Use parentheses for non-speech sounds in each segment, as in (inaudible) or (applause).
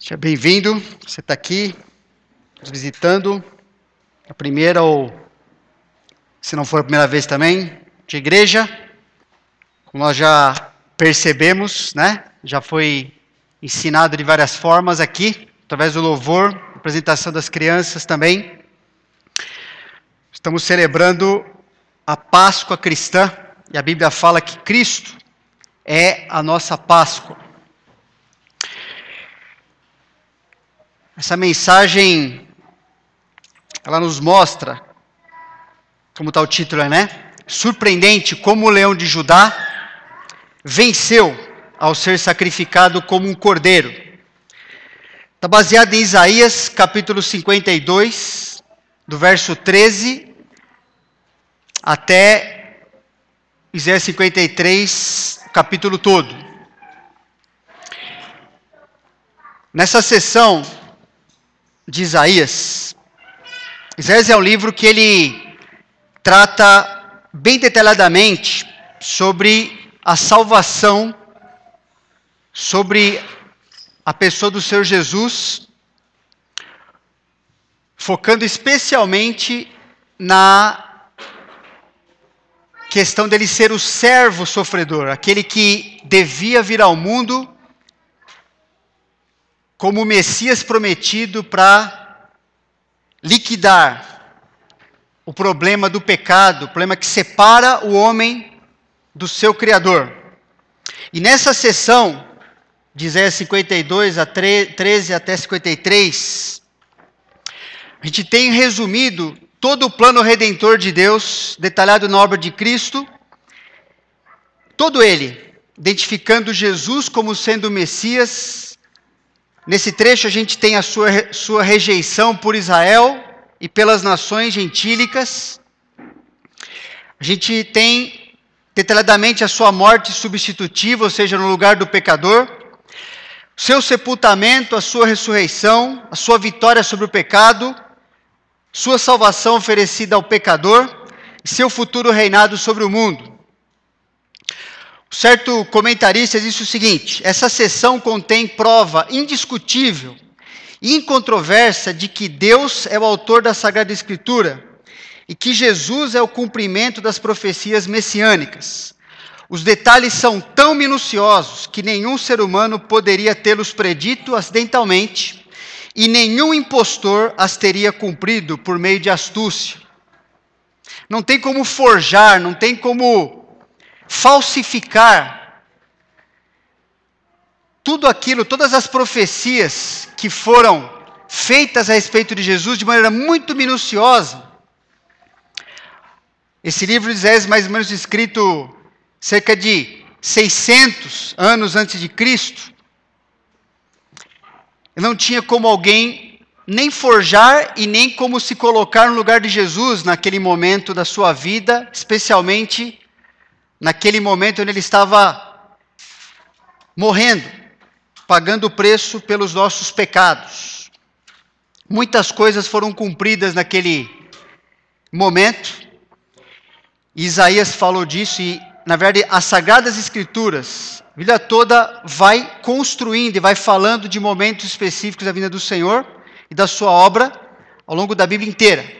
Seja bem-vindo, você está aqui nos visitando, a primeira ou, se não for a primeira vez também, de igreja. Como nós já percebemos, né? Já foi ensinado de várias formas aqui, através do louvor, apresentação das crianças também. Estamos celebrando a Páscoa cristã e a Bíblia fala que Cristo é a nossa Páscoa. Essa mensagem, ela nos mostra, como está o título, né? Surpreendente como o leão de Judá venceu ao ser sacrificado como um cordeiro. Está baseado em Isaías capítulo 52, do verso 13 até Isaías 53, capítulo todo. Nessa sessão, de Isaías. Isaías é um livro que ele trata bem detalhadamente sobre a salvação, sobre a pessoa do Senhor Jesus, focando especialmente na questão dele ser o servo sofredor, aquele que devia vir ao mundo como o Messias prometido para liquidar o problema do pecado, o problema que separa o homem do seu Criador. E nessa sessão, de Isaías 52 a 13 até 53, a gente tem resumido todo o plano redentor de Deus, detalhado na obra de Cristo, todo ele, identificando Jesus como sendo o Messias, Nesse trecho a gente tem a sua, sua rejeição por Israel e pelas nações gentílicas. A gente tem detalhadamente a sua morte substitutiva, ou seja, no lugar do pecador. Seu sepultamento, a sua ressurreição, a sua vitória sobre o pecado, sua salvação oferecida ao pecador e seu futuro reinado sobre o mundo. Certo comentarista disse o seguinte: essa sessão contém prova indiscutível e incontroversa de que Deus é o autor da Sagrada Escritura e que Jesus é o cumprimento das profecias messiânicas. Os detalhes são tão minuciosos que nenhum ser humano poderia tê-los predito acidentalmente e nenhum impostor as teria cumprido por meio de astúcia. Não tem como forjar, não tem como falsificar tudo aquilo, todas as profecias que foram feitas a respeito de Jesus de maneira muito minuciosa. Esse livro de Isaías, mais ou menos escrito cerca de 600 anos antes de Cristo, não tinha como alguém nem forjar e nem como se colocar no lugar de Jesus naquele momento da sua vida, especialmente naquele momento onde ele estava morrendo, pagando o preço pelos nossos pecados. Muitas coisas foram cumpridas naquele momento. Isaías falou disso e, na verdade, as sagradas escrituras, a Bíblia toda vai construindo e vai falando de momentos específicos da vinda do Senhor e da sua obra ao longo da Bíblia inteira.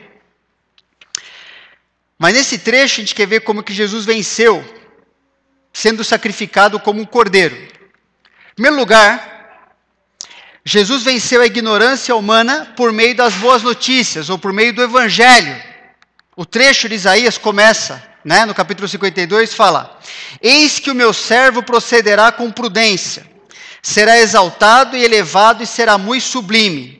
Mas nesse trecho a gente quer ver como que Jesus venceu, sendo sacrificado como um cordeiro. Em primeiro lugar, Jesus venceu a ignorância humana por meio das boas notícias, ou por meio do evangelho. O trecho de Isaías começa, né, no capítulo 52, fala: Eis que o meu servo procederá com prudência, será exaltado e elevado e será muito sublime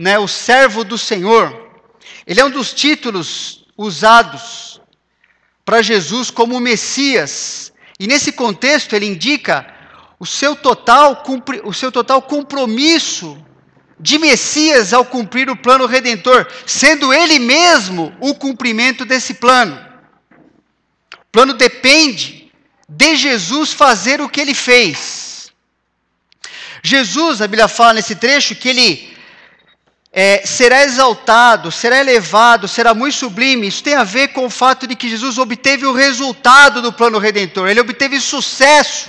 né, o servo do Senhor, ele é um dos títulos usados para Jesus como Messias. E nesse contexto ele indica o seu total, o seu total compromisso de Messias ao cumprir o plano redentor, sendo ele mesmo o cumprimento desse plano. O plano depende de Jesus fazer o que ele fez. Jesus, a Bíblia fala nesse trecho que ele é, será exaltado, será elevado, será muito sublime. Isso tem a ver com o fato de que Jesus obteve o resultado do plano redentor, ele obteve sucesso,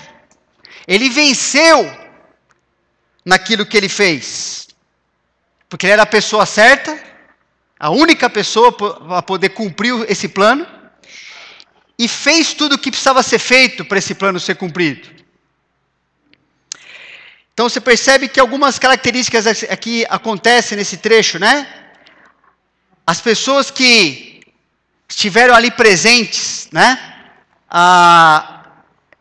ele venceu naquilo que ele fez porque ele era a pessoa certa, a única pessoa a poder cumprir esse plano, e fez tudo o que precisava ser feito para esse plano ser cumprido. Então você percebe que algumas características aqui acontecem nesse trecho, né? As pessoas que estiveram ali presentes, né? Ah,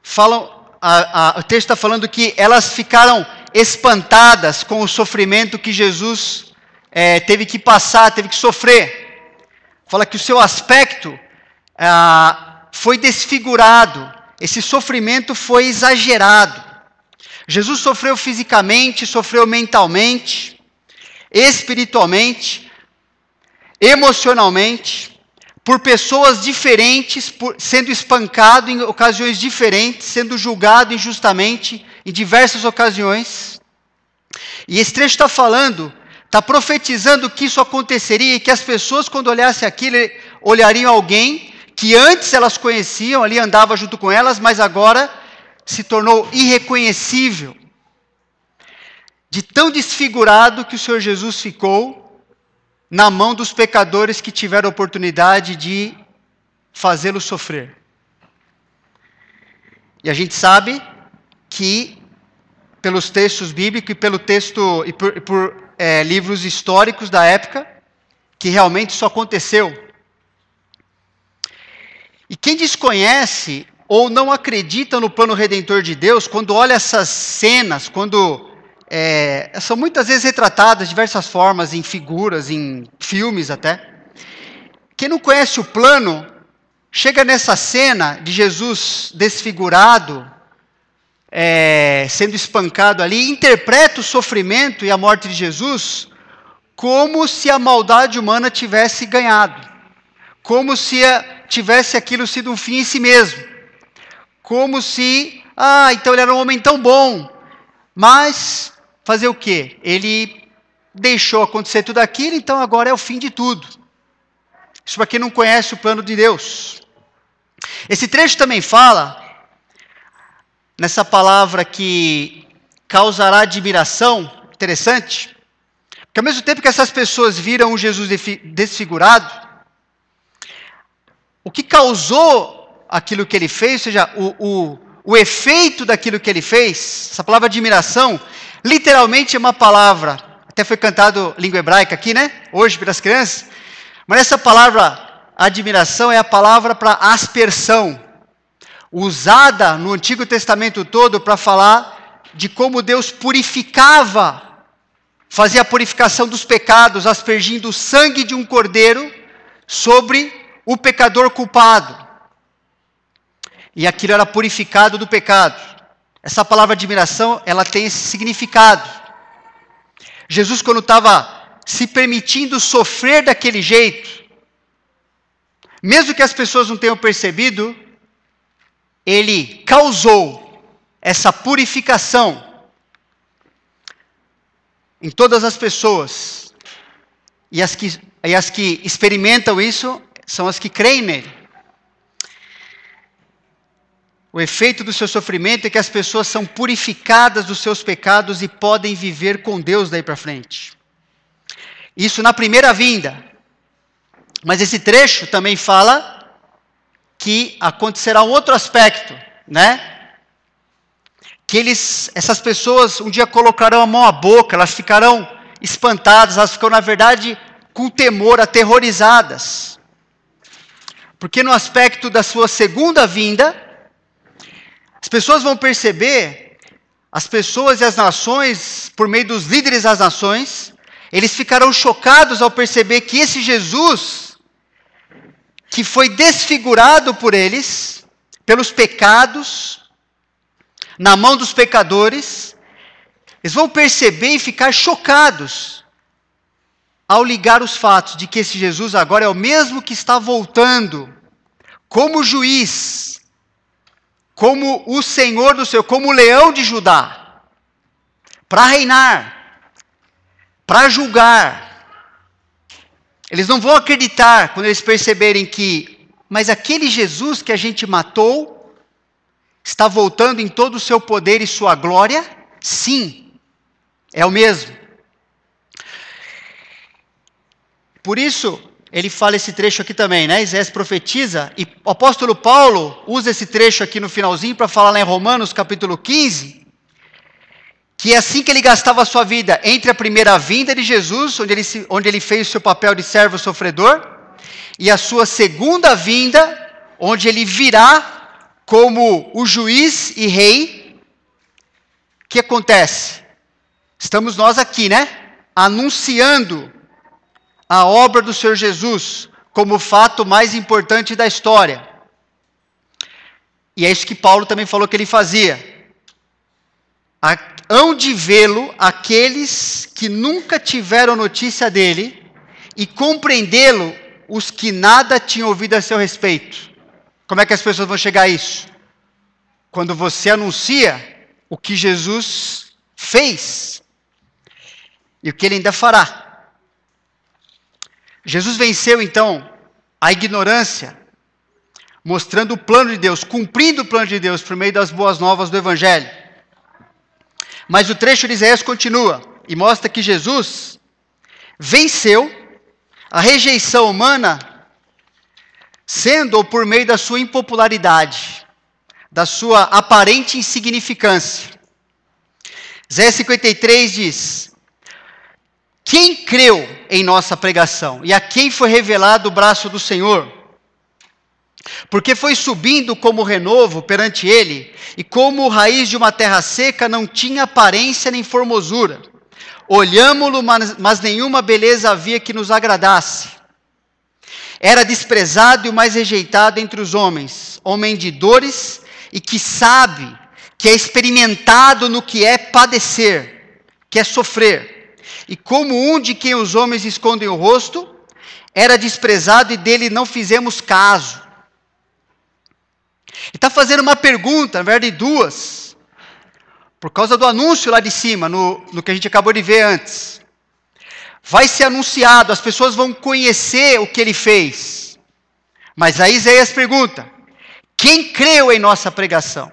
falam, ah, ah, o texto está falando que elas ficaram espantadas com o sofrimento que Jesus é, teve que passar, teve que sofrer. Fala que o seu aspecto ah, foi desfigurado, esse sofrimento foi exagerado. Jesus sofreu fisicamente, sofreu mentalmente, espiritualmente, emocionalmente, por pessoas diferentes, por, sendo espancado em ocasiões diferentes, sendo julgado injustamente em diversas ocasiões. E esse trecho está falando, está profetizando que isso aconteceria e que as pessoas, quando olhassem aquilo, olhariam alguém que antes elas conheciam, ali andava junto com elas, mas agora se tornou irreconhecível. De tão desfigurado que o Senhor Jesus ficou na mão dos pecadores que tiveram a oportunidade de fazê-lo sofrer. E a gente sabe que, pelos textos bíblicos e pelo texto e por, por é, livros históricos da época, que realmente isso aconteceu. E quem desconhece ou não acredita no plano redentor de Deus, quando olha essas cenas, quando é, são muitas vezes retratadas de diversas formas, em figuras, em filmes até. Quem não conhece o plano, chega nessa cena de Jesus desfigurado, é, sendo espancado ali, interpreta o sofrimento e a morte de Jesus como se a maldade humana tivesse ganhado, como se a, tivesse aquilo sido um fim em si mesmo, como se, ah, então ele era um homem tão bom, mas fazer o quê? Ele deixou acontecer tudo aquilo, então agora é o fim de tudo. Isso para quem não conhece o plano de Deus. Esse trecho também fala, nessa palavra que causará admiração, interessante, que ao mesmo tempo que essas pessoas viram um Jesus desfigurado, o que causou aquilo que ele fez, ou seja, o, o, o efeito daquilo que ele fez, essa palavra admiração, Literalmente é uma palavra, até foi cantado língua hebraica aqui, né? Hoje pelas crianças. Mas essa palavra admiração é a palavra para aspersão, usada no Antigo Testamento todo para falar de como Deus purificava, fazia a purificação dos pecados, aspergindo o sangue de um cordeiro sobre o pecador culpado. E aquilo era purificado do pecado. Essa palavra admiração, ela tem esse significado. Jesus, quando estava se permitindo sofrer daquele jeito, mesmo que as pessoas não tenham percebido, ele causou essa purificação em todas as pessoas. E as que, e as que experimentam isso são as que creem nele. O efeito do seu sofrimento é que as pessoas são purificadas dos seus pecados e podem viver com Deus daí para frente. Isso na primeira vinda. Mas esse trecho também fala que acontecerá um outro aspecto, né? Que eles, essas pessoas um dia colocarão a mão à boca, elas ficarão espantadas, elas ficam na verdade com temor, aterrorizadas. Porque no aspecto da sua segunda vinda, as pessoas vão perceber, as pessoas e as nações, por meio dos líderes das nações, eles ficarão chocados ao perceber que esse Jesus, que foi desfigurado por eles, pelos pecados, na mão dos pecadores, eles vão perceber e ficar chocados ao ligar os fatos de que esse Jesus agora é o mesmo que está voltando como juiz, como o Senhor do seu, como o leão de Judá, para reinar, para julgar. Eles não vão acreditar quando eles perceberem que, mas aquele Jesus que a gente matou, está voltando em todo o seu poder e sua glória? Sim, é o mesmo. Por isso, ele fala esse trecho aqui também, né? Isaías profetiza, e o apóstolo Paulo usa esse trecho aqui no finalzinho para falar lá em Romanos capítulo 15, que é assim que ele gastava a sua vida entre a primeira vinda de Jesus, onde ele, se, onde ele fez o seu papel de servo sofredor, e a sua segunda vinda, onde ele virá como o juiz e rei. O que acontece? Estamos nós aqui, né? Anunciando a obra do Senhor Jesus como o fato mais importante da história. E é isso que Paulo também falou que ele fazia. Hão de vê-lo aqueles que nunca tiveram notícia dele e compreendê-lo os que nada tinham ouvido a seu respeito. Como é que as pessoas vão chegar a isso? Quando você anuncia o que Jesus fez e o que ele ainda fará. Jesus venceu então a ignorância, mostrando o plano de Deus, cumprindo o plano de Deus por meio das boas novas do Evangelho. Mas o trecho de Isaías continua e mostra que Jesus venceu a rejeição humana, sendo ou por meio da sua impopularidade, da sua aparente insignificância. Zé 53 diz: quem creu em nossa pregação e a quem foi revelado o braço do Senhor? Porque foi subindo como renovo perante ele, e como raiz de uma terra seca não tinha aparência nem formosura. Olhámo-lo, mas, mas nenhuma beleza havia que nos agradasse. Era desprezado e o mais rejeitado entre os homens, homem de dores e que sabe, que é experimentado no que é padecer, que é sofrer e como um de quem os homens escondem o rosto, era desprezado e dele não fizemos caso. E está fazendo uma pergunta, na verdade duas, por causa do anúncio lá de cima, no, no que a gente acabou de ver antes. Vai ser anunciado, as pessoas vão conhecer o que ele fez. Mas aí Isaías pergunta: quem creu em nossa pregação?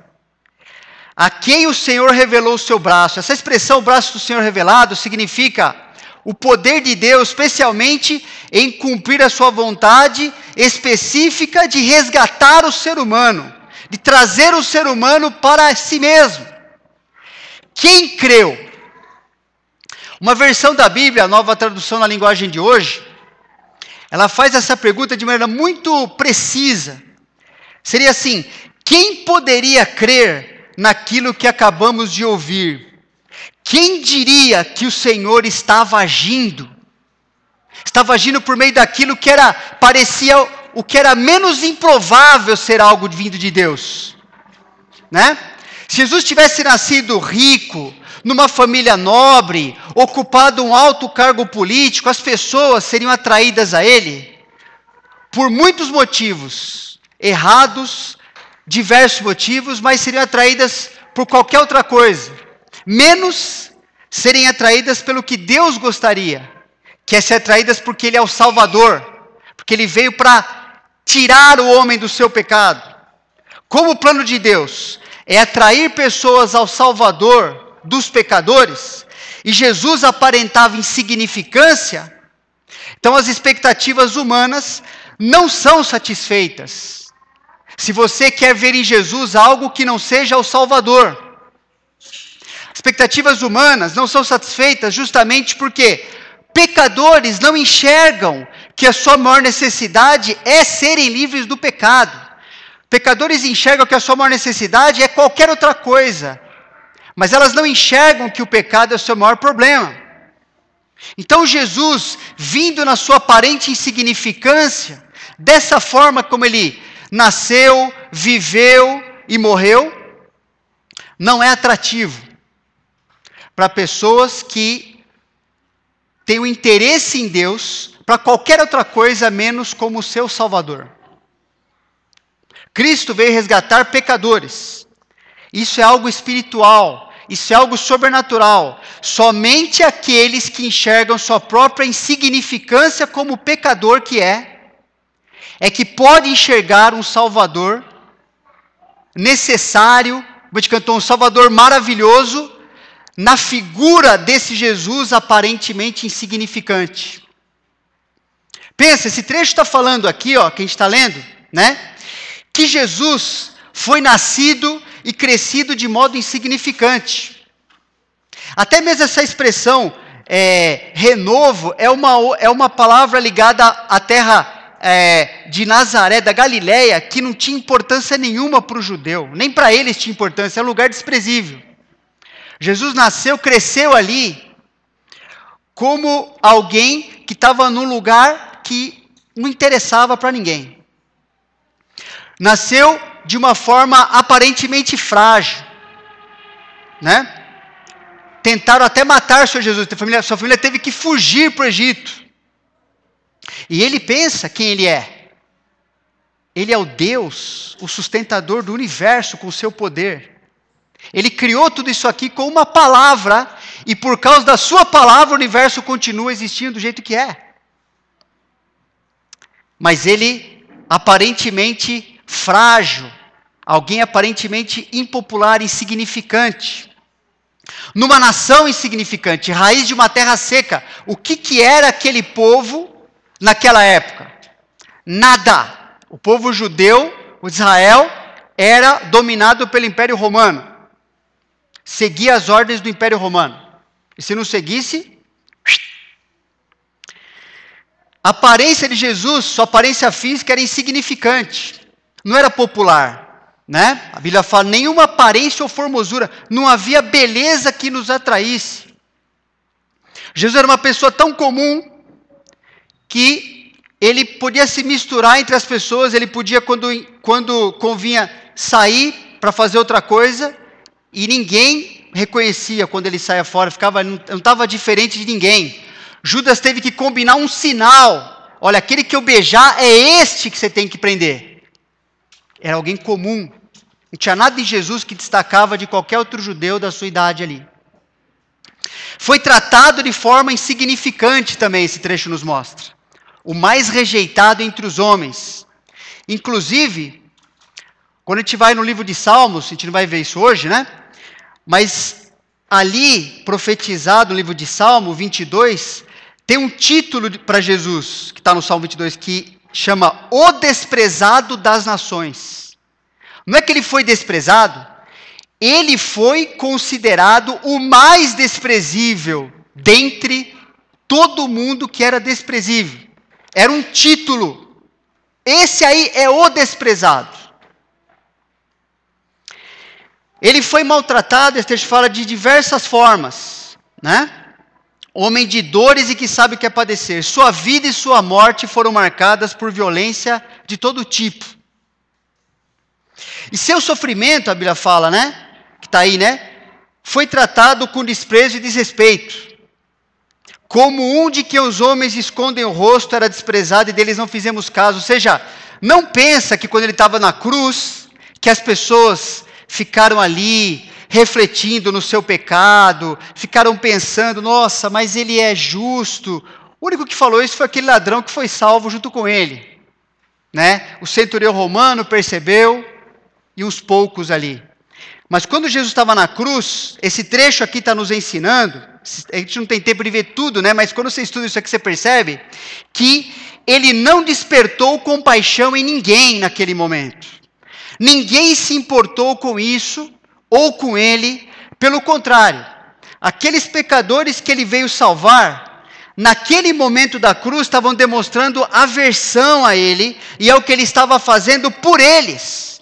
A quem o Senhor revelou o seu braço. Essa expressão, braço do Senhor revelado, significa o poder de Deus, especialmente em cumprir a sua vontade específica de resgatar o ser humano, de trazer o ser humano para si mesmo. Quem creu? Uma versão da Bíblia, a nova tradução na linguagem de hoje, ela faz essa pergunta de maneira muito precisa. Seria assim: quem poderia crer naquilo que acabamos de ouvir. Quem diria que o Senhor estava agindo? Estava agindo por meio daquilo que era parecia o que era menos improvável ser algo vindo de Deus, né? Se Jesus tivesse nascido rico, numa família nobre, ocupado um alto cargo político, as pessoas seriam atraídas a ele por muitos motivos errados, diversos motivos, mas seriam atraídas por qualquer outra coisa, menos serem atraídas pelo que Deus gostaria, que é ser atraídas porque Ele é o Salvador, porque Ele veio para tirar o homem do seu pecado. Como o plano de Deus é atrair pessoas ao Salvador dos pecadores, e Jesus aparentava insignificância, então as expectativas humanas não são satisfeitas. Se você quer ver em Jesus algo que não seja o Salvador, expectativas humanas não são satisfeitas justamente porque pecadores não enxergam que a sua maior necessidade é serem livres do pecado. Pecadores enxergam que a sua maior necessidade é qualquer outra coisa, mas elas não enxergam que o pecado é o seu maior problema. Então Jesus, vindo na sua aparente insignificância, dessa forma como ele nasceu, viveu e morreu, não é atrativo. para pessoas que têm o interesse em Deus para qualquer outra coisa menos como seu Salvador. Cristo veio resgatar pecadores. Isso é algo espiritual, isso é algo sobrenatural. Somente aqueles que enxergam sua própria insignificância como pecador que é, é que pode enxergar um Salvador necessário, cantou, um Salvador maravilhoso, na figura desse Jesus aparentemente insignificante. Pensa, esse trecho está falando aqui, ó, que a gente está lendo, né? que Jesus foi nascido e crescido de modo insignificante. Até mesmo essa expressão é, renovo é uma, é uma palavra ligada à terra é, de Nazaré, da Galiléia, que não tinha importância nenhuma para o judeu, nem para eles tinha importância, é um lugar desprezível. Jesus nasceu, cresceu ali, como alguém que estava num lugar que não interessava para ninguém. Nasceu de uma forma aparentemente frágil, né? Tentaram até matar o Senhor Jesus, sua família, sua família teve que fugir para o Egito. E ele pensa quem ele é. Ele é o Deus, o sustentador do universo com o seu poder. Ele criou tudo isso aqui com uma palavra, e por causa da sua palavra o universo continua existindo do jeito que é. Mas ele aparentemente frágil, alguém aparentemente impopular, insignificante. Numa nação insignificante, raiz de uma terra seca, o que, que era aquele povo naquela época? Nada. O povo judeu, o Israel, era dominado pelo Império Romano. Seguia as ordens do Império Romano. E se não seguisse, a aparência de Jesus, sua aparência física era insignificante não era popular, né? A Bíblia fala nenhuma aparência ou formosura, não havia beleza que nos atraísse. Jesus era uma pessoa tão comum que ele podia se misturar entre as pessoas, ele podia quando quando convinha sair para fazer outra coisa e ninguém reconhecia quando ele saia fora, ficava não estava diferente de ninguém. Judas teve que combinar um sinal. Olha, aquele que eu beijar é este que você tem que prender. Era alguém comum. Não tinha nada em Jesus que destacava de qualquer outro judeu da sua idade ali. Foi tratado de forma insignificante também, esse trecho nos mostra. O mais rejeitado entre os homens. Inclusive, quando a gente vai no livro de Salmos, a gente não vai ver isso hoje, né? Mas ali, profetizado no livro de Salmo 22, tem um título para Jesus, que está no Salmo 22, que chama O Desprezado das Nações. Não é que ele foi desprezado, ele foi considerado o mais desprezível dentre todo mundo que era desprezível. Era um título. Esse aí é o desprezado. Ele foi maltratado, esse texto fala de diversas formas, né? homem de dores e que sabe o que é padecer. Sua vida e sua morte foram marcadas por violência de todo tipo. E seu sofrimento, a Bíblia fala, né? Que está aí, né? Foi tratado com desprezo e desrespeito. Como um de que os homens escondem o rosto era desprezado e deles não fizemos caso. Ou seja, não pensa que quando ele estava na cruz, que as pessoas ficaram ali refletindo no seu pecado, ficaram pensando: nossa, mas ele é justo. O único que falou isso foi aquele ladrão que foi salvo junto com ele. Né? O centurião romano percebeu e uns poucos ali. Mas quando Jesus estava na cruz, esse trecho aqui está nos ensinando, a gente não tem tempo de ver tudo, né? mas quando você estuda isso aqui, você percebe que ele não despertou compaixão em ninguém naquele momento. Ninguém se importou com isso, ou com ele. Pelo contrário, aqueles pecadores que ele veio salvar, naquele momento da cruz, estavam demonstrando aversão a ele e ao que ele estava fazendo por eles.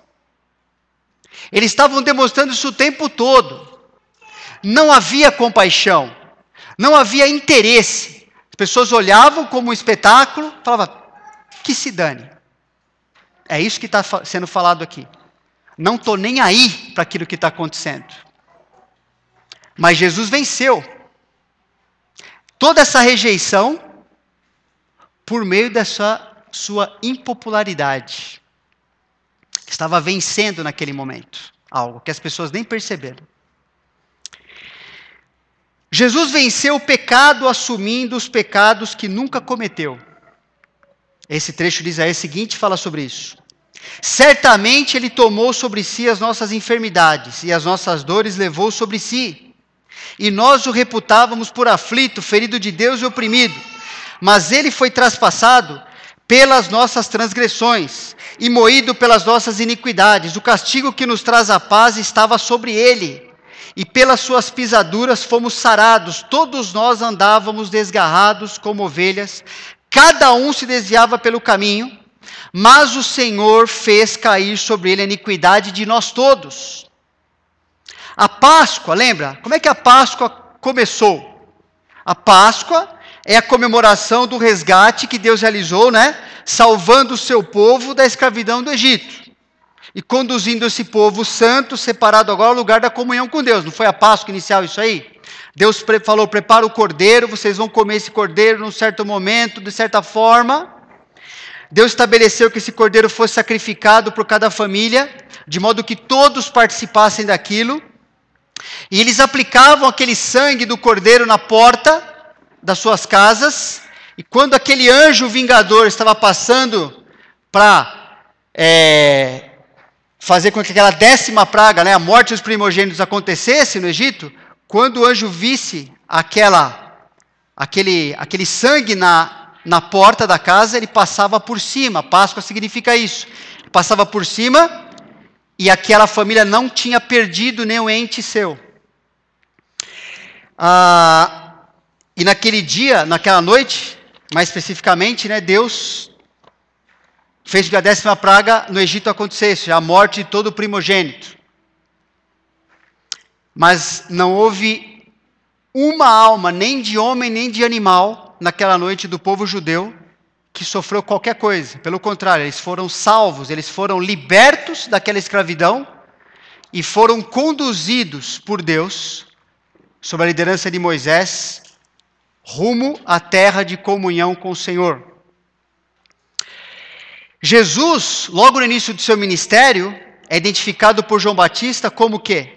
Eles estavam demonstrando isso o tempo todo. Não havia compaixão, não havia interesse. As pessoas olhavam como um espetáculo, falavam, que se dane. É isso que está sendo falado aqui. Não estou nem aí para aquilo que está acontecendo. Mas Jesus venceu toda essa rejeição por meio dessa sua impopularidade. Estava vencendo naquele momento algo que as pessoas nem perceberam. Jesus venceu o pecado assumindo os pecados que nunca cometeu. Esse trecho de Isaías seguinte fala sobre isso. Certamente ele tomou sobre si as nossas enfermidades e as nossas dores levou sobre si. E nós o reputávamos por aflito, ferido de Deus e oprimido. Mas ele foi traspassado pelas nossas transgressões e moído pelas nossas iniquidades. O castigo que nos traz a paz estava sobre ele. E pelas suas pisaduras fomos sarados. Todos nós andávamos desgarrados como ovelhas, cada um se desviava pelo caminho, mas o Senhor fez cair sobre ele a iniquidade de nós todos. A Páscoa, lembra? Como é que a Páscoa começou? A Páscoa é a comemoração do resgate que Deus realizou, né? Salvando o seu povo da escravidão do Egito. E conduzindo esse povo santo, separado agora ao lugar da comunhão com Deus. Não foi a Páscoa inicial isso aí? Deus falou: prepara o cordeiro, vocês vão comer esse cordeiro num certo momento, de certa forma. Deus estabeleceu que esse cordeiro fosse sacrificado por cada família, de modo que todos participassem daquilo. E eles aplicavam aquele sangue do cordeiro na porta das suas casas, e quando aquele anjo vingador estava passando para é, fazer com que aquela décima praga, né, a morte dos primogênitos, acontecesse no Egito, quando o anjo visse aquela, aquele, aquele sangue na, na porta da casa, ele passava por cima. Páscoa significa isso. Ele passava por cima e aquela família não tinha perdido nenhum ente seu. Ah, e naquele dia, naquela noite, mais especificamente, né, Deus fez que a décima praga no Egito acontecesse, a morte de todo o primogênito. Mas não houve uma alma, nem de homem nem de animal, naquela noite do povo judeu, que sofreu qualquer coisa. Pelo contrário, eles foram salvos, eles foram libertos daquela escravidão e foram conduzidos por Deus sob a liderança de Moisés, rumo à terra de comunhão com o Senhor. Jesus, logo no início do seu ministério, é identificado por João Batista como que?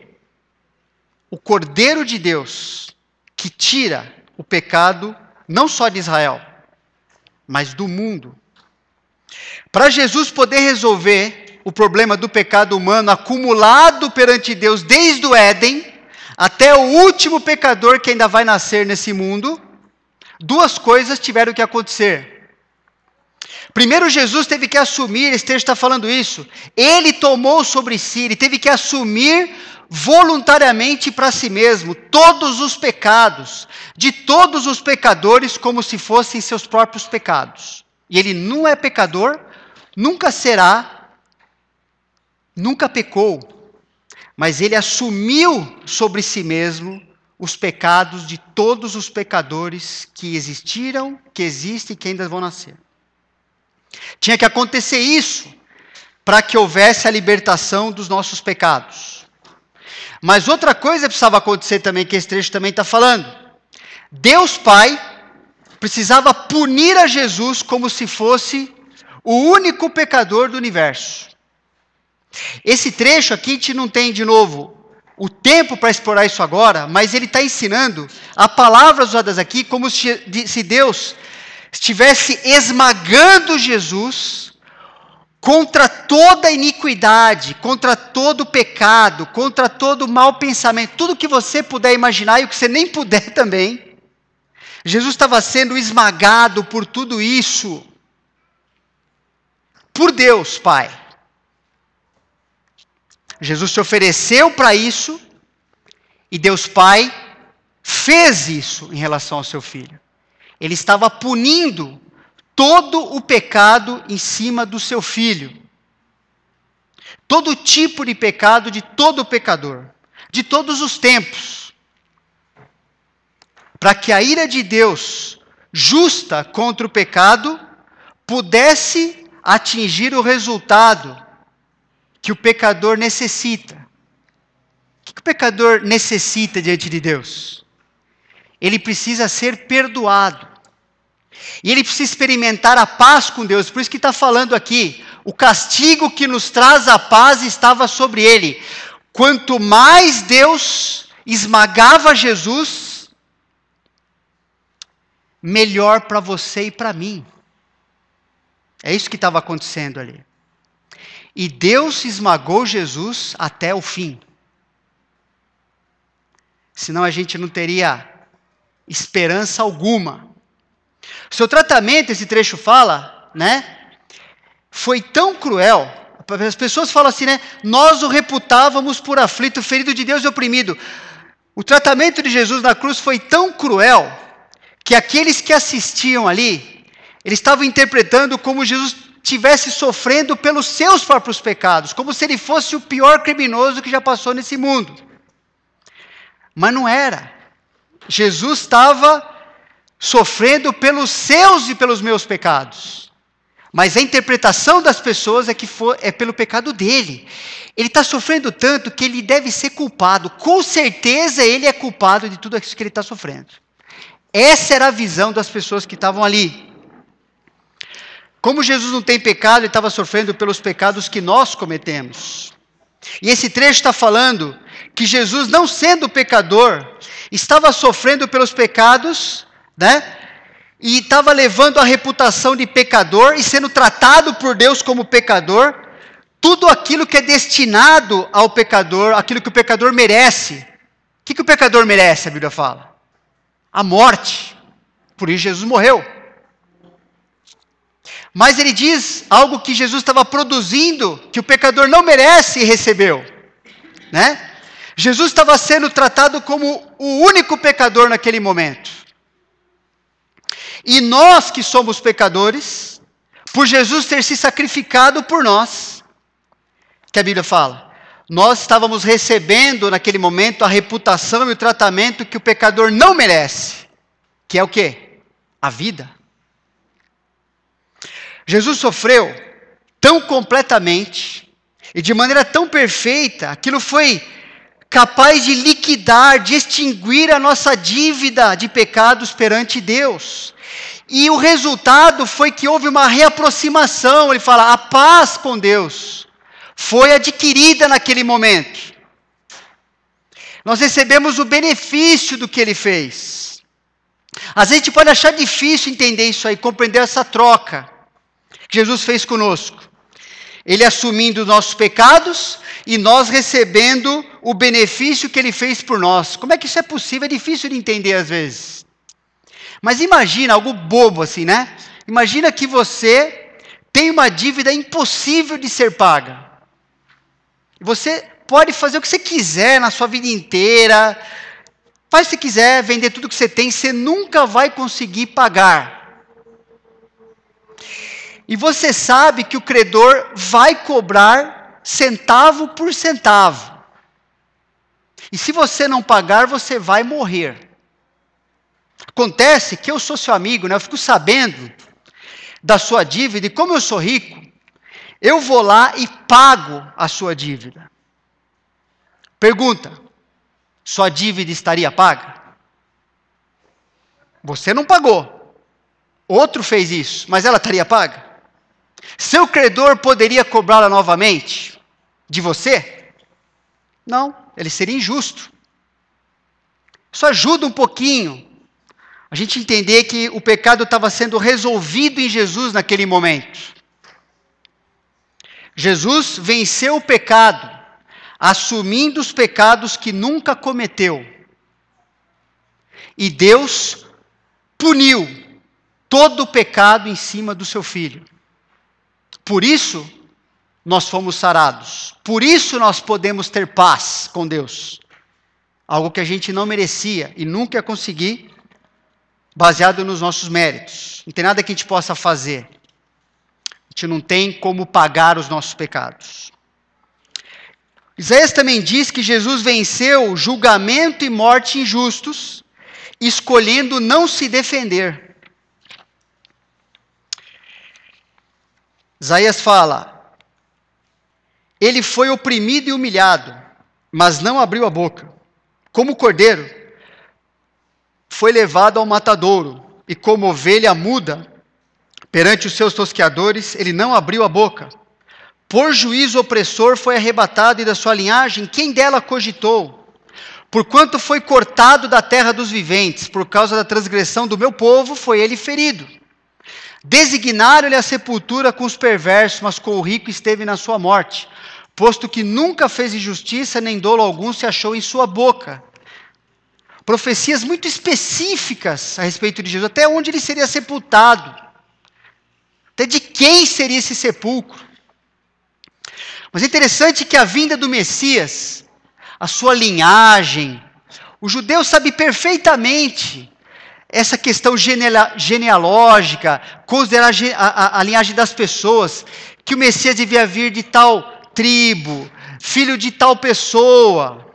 O Cordeiro de Deus que tira o pecado não só de Israel, mas do mundo. Para Jesus poder resolver o problema do pecado humano acumulado perante Deus desde o Éden, até o último pecador que ainda vai nascer nesse mundo, duas coisas tiveram que acontecer. Primeiro, Jesus teve que assumir, esse texto está falando isso, ele tomou sobre si, ele teve que assumir voluntariamente para si mesmo todos os pecados de todos os pecadores como se fossem seus próprios pecados. E ele não é pecador, nunca será, nunca pecou mas ele assumiu sobre si mesmo os pecados de todos os pecadores que existiram, que existem e que ainda vão nascer. Tinha que acontecer isso para que houvesse a libertação dos nossos pecados. Mas outra coisa precisava acontecer também, que esse trecho também está falando. Deus Pai precisava punir a Jesus como se fosse o único pecador do universo. Esse trecho aqui a gente não tem, de novo, o tempo para explorar isso agora, mas ele está ensinando a palavras usadas aqui como se Deus estivesse esmagando Jesus contra toda iniquidade, contra todo pecado, contra todo mau pensamento, tudo que você puder imaginar e o que você nem puder (laughs) também. Jesus estava sendo esmagado por tudo isso. Por Deus, Pai. Jesus se ofereceu para isso e Deus Pai fez isso em relação ao seu filho. Ele estava punindo todo o pecado em cima do seu filho. Todo tipo de pecado de todo pecador, de todos os tempos. Para que a ira de Deus, justa contra o pecado, pudesse atingir o resultado que o pecador necessita, O que o pecador necessita diante de Deus? Ele precisa ser perdoado. E ele precisa experimentar a paz com Deus. Por isso que está falando aqui: o castigo que nos traz a paz estava sobre ele. Quanto mais Deus esmagava Jesus, melhor para você e para mim. É isso que estava acontecendo ali. E Deus esmagou Jesus até o fim. Senão a gente não teria esperança alguma. Seu tratamento, esse trecho fala, né? Foi tão cruel. As pessoas falam assim, né? Nós o reputávamos por aflito, ferido de Deus e oprimido. O tratamento de Jesus na cruz foi tão cruel que aqueles que assistiam ali, eles estavam interpretando como Jesus estivesse sofrendo pelos seus próprios pecados, como se ele fosse o pior criminoso que já passou nesse mundo. Mas não era. Jesus estava sofrendo pelos seus e pelos meus pecados. Mas a interpretação das pessoas é que for, é pelo pecado dele. Ele está sofrendo tanto que ele deve ser culpado. Com certeza ele é culpado de tudo isso que ele está sofrendo. Essa era a visão das pessoas que estavam ali. Como Jesus não tem pecado, ele estava sofrendo pelos pecados que nós cometemos. E esse trecho está falando que Jesus, não sendo pecador, estava sofrendo pelos pecados, né? E estava levando a reputação de pecador e sendo tratado por Deus como pecador, tudo aquilo que é destinado ao pecador, aquilo que o pecador merece. O que, que o pecador merece, a Bíblia fala? A morte. Por isso Jesus morreu. Mas ele diz algo que Jesus estava produzindo, que o pecador não merece e recebeu. Né? Jesus estava sendo tratado como o único pecador naquele momento. E nós que somos pecadores, por Jesus ter se sacrificado por nós, que a Bíblia fala, nós estávamos recebendo naquele momento a reputação e o tratamento que o pecador não merece, que é o que? A vida. Jesus sofreu tão completamente e de maneira tão perfeita, aquilo foi capaz de liquidar, de extinguir a nossa dívida de pecados perante Deus. E o resultado foi que houve uma reaproximação, ele fala, a paz com Deus foi adquirida naquele momento. Nós recebemos o benefício do que ele fez. Às vezes a gente pode achar difícil entender isso aí, compreender essa troca que Jesus fez conosco. Ele assumindo os nossos pecados e nós recebendo o benefício que ele fez por nós. Como é que isso é possível? É difícil de entender às vezes. Mas imagina algo bobo assim, né? Imagina que você tem uma dívida impossível de ser paga. Você pode fazer o que você quiser na sua vida inteira. Faz o que quiser, vender tudo que você tem, você nunca vai conseguir pagar. E você sabe que o credor vai cobrar centavo por centavo. E se você não pagar, você vai morrer. Acontece que eu sou seu amigo, né? eu fico sabendo da sua dívida, e como eu sou rico, eu vou lá e pago a sua dívida. Pergunta: sua dívida estaria paga? Você não pagou. Outro fez isso, mas ela estaria paga? Seu credor poderia cobrá-la novamente de você? Não, ele seria injusto. Isso ajuda um pouquinho a gente entender que o pecado estava sendo resolvido em Jesus naquele momento. Jesus venceu o pecado, assumindo os pecados que nunca cometeu. E Deus puniu todo o pecado em cima do seu filho. Por isso, nós fomos sarados. Por isso, nós podemos ter paz com Deus. Algo que a gente não merecia e nunca ia conseguir, baseado nos nossos méritos. Não tem nada que a gente possa fazer. A gente não tem como pagar os nossos pecados. Isaías também diz que Jesus venceu julgamento e morte injustos, escolhendo não se defender. Isaías fala: Ele foi oprimido e humilhado, mas não abriu a boca. Como cordeiro, foi levado ao matadouro, e como ovelha muda, perante os seus tosqueadores, ele não abriu a boca. Por juízo opressor foi arrebatado, e da sua linhagem, quem dela cogitou? Porquanto foi cortado da terra dos viventes, por causa da transgressão do meu povo, foi ele ferido. Designaram-lhe a sepultura com os perversos, mas com o rico esteve na sua morte, posto que nunca fez injustiça, nem dolo algum se achou em sua boca. Profecias muito específicas a respeito de Jesus, até onde ele seria sepultado, até de quem seria esse sepulcro. Mas é interessante que a vinda do Messias, a sua linhagem. O judeu sabe perfeitamente essa questão genealógica, considerar a, a, a linhagem das pessoas, que o Messias devia vir de tal tribo, filho de tal pessoa.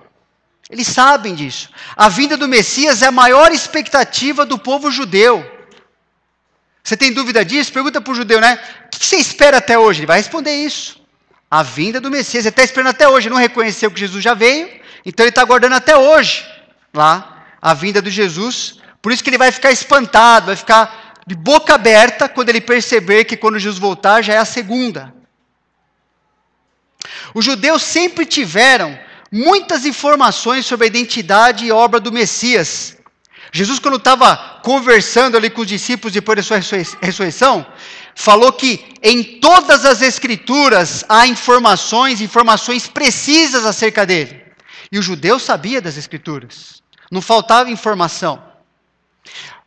Eles sabem disso. A vinda do Messias é a maior expectativa do povo judeu. Você tem dúvida disso? Pergunta para o judeu, né? O que você espera até hoje? Ele vai responder isso a vinda do Messias. Ele está esperando até hoje, não reconheceu que Jesus já veio, então ele está aguardando até hoje lá a vinda do Jesus. Por isso que ele vai ficar espantado, vai ficar de boca aberta quando ele perceber que quando Jesus voltar já é a segunda. Os judeus sempre tiveram muitas informações sobre a identidade e obra do Messias. Jesus, quando estava conversando ali com os discípulos depois da sua ressurreição, falou que em todas as escrituras há informações, informações precisas acerca dele. E o judeu sabia das escrituras. Não faltava informação.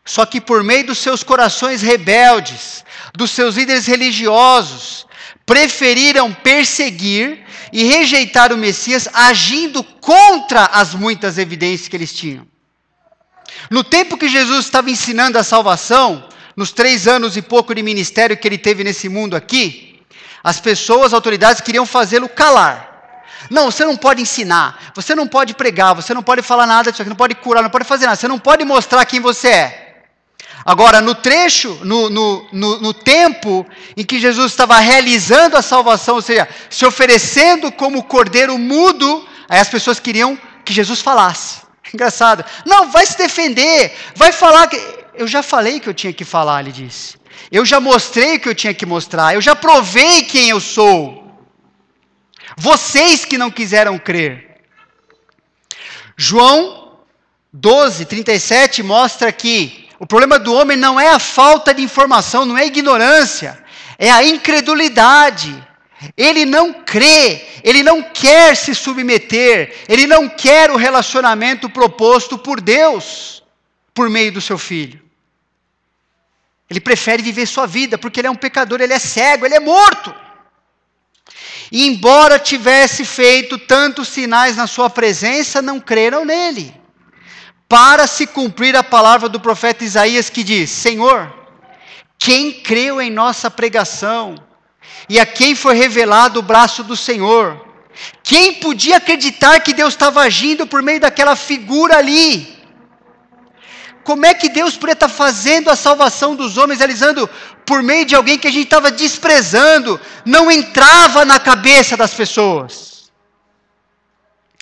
Só que por meio dos seus corações rebeldes, dos seus líderes religiosos, preferiram perseguir e rejeitar o Messias, agindo contra as muitas evidências que eles tinham. No tempo que Jesus estava ensinando a salvação, nos três anos e pouco de ministério que ele teve nesse mundo aqui, as pessoas, as autoridades queriam fazê-lo calar. Não, você não pode ensinar, você não pode pregar, você não pode falar nada disso aqui, não pode curar, não pode fazer nada, você não pode mostrar quem você é. Agora, no trecho, no, no, no, no, tempo em que Jesus estava realizando a salvação, ou seja, se oferecendo como cordeiro mudo, aí as pessoas queriam que Jesus falasse. (laughs) Engraçado. Não, vai se defender, vai falar que. Eu já falei que eu tinha que falar, ele disse. Eu já mostrei o que eu tinha que mostrar, eu já provei quem eu sou. Vocês que não quiseram crer. João 12, 37 mostra que o problema do homem não é a falta de informação, não é a ignorância, é a incredulidade. Ele não crê, ele não quer se submeter, ele não quer o relacionamento proposto por Deus por meio do seu filho. Ele prefere viver sua vida porque ele é um pecador, ele é cego, ele é morto. E embora tivesse feito tantos sinais na sua presença, não creram nele. Para se cumprir a palavra do profeta Isaías que diz: Senhor, quem creu em nossa pregação? e a quem foi revelado o braço do Senhor. Quem podia acreditar que Deus estava agindo por meio daquela figura ali? Como é que Deus poderia estar fazendo a salvação dos homens, realizando por meio de alguém que a gente estava desprezando, não entrava na cabeça das pessoas?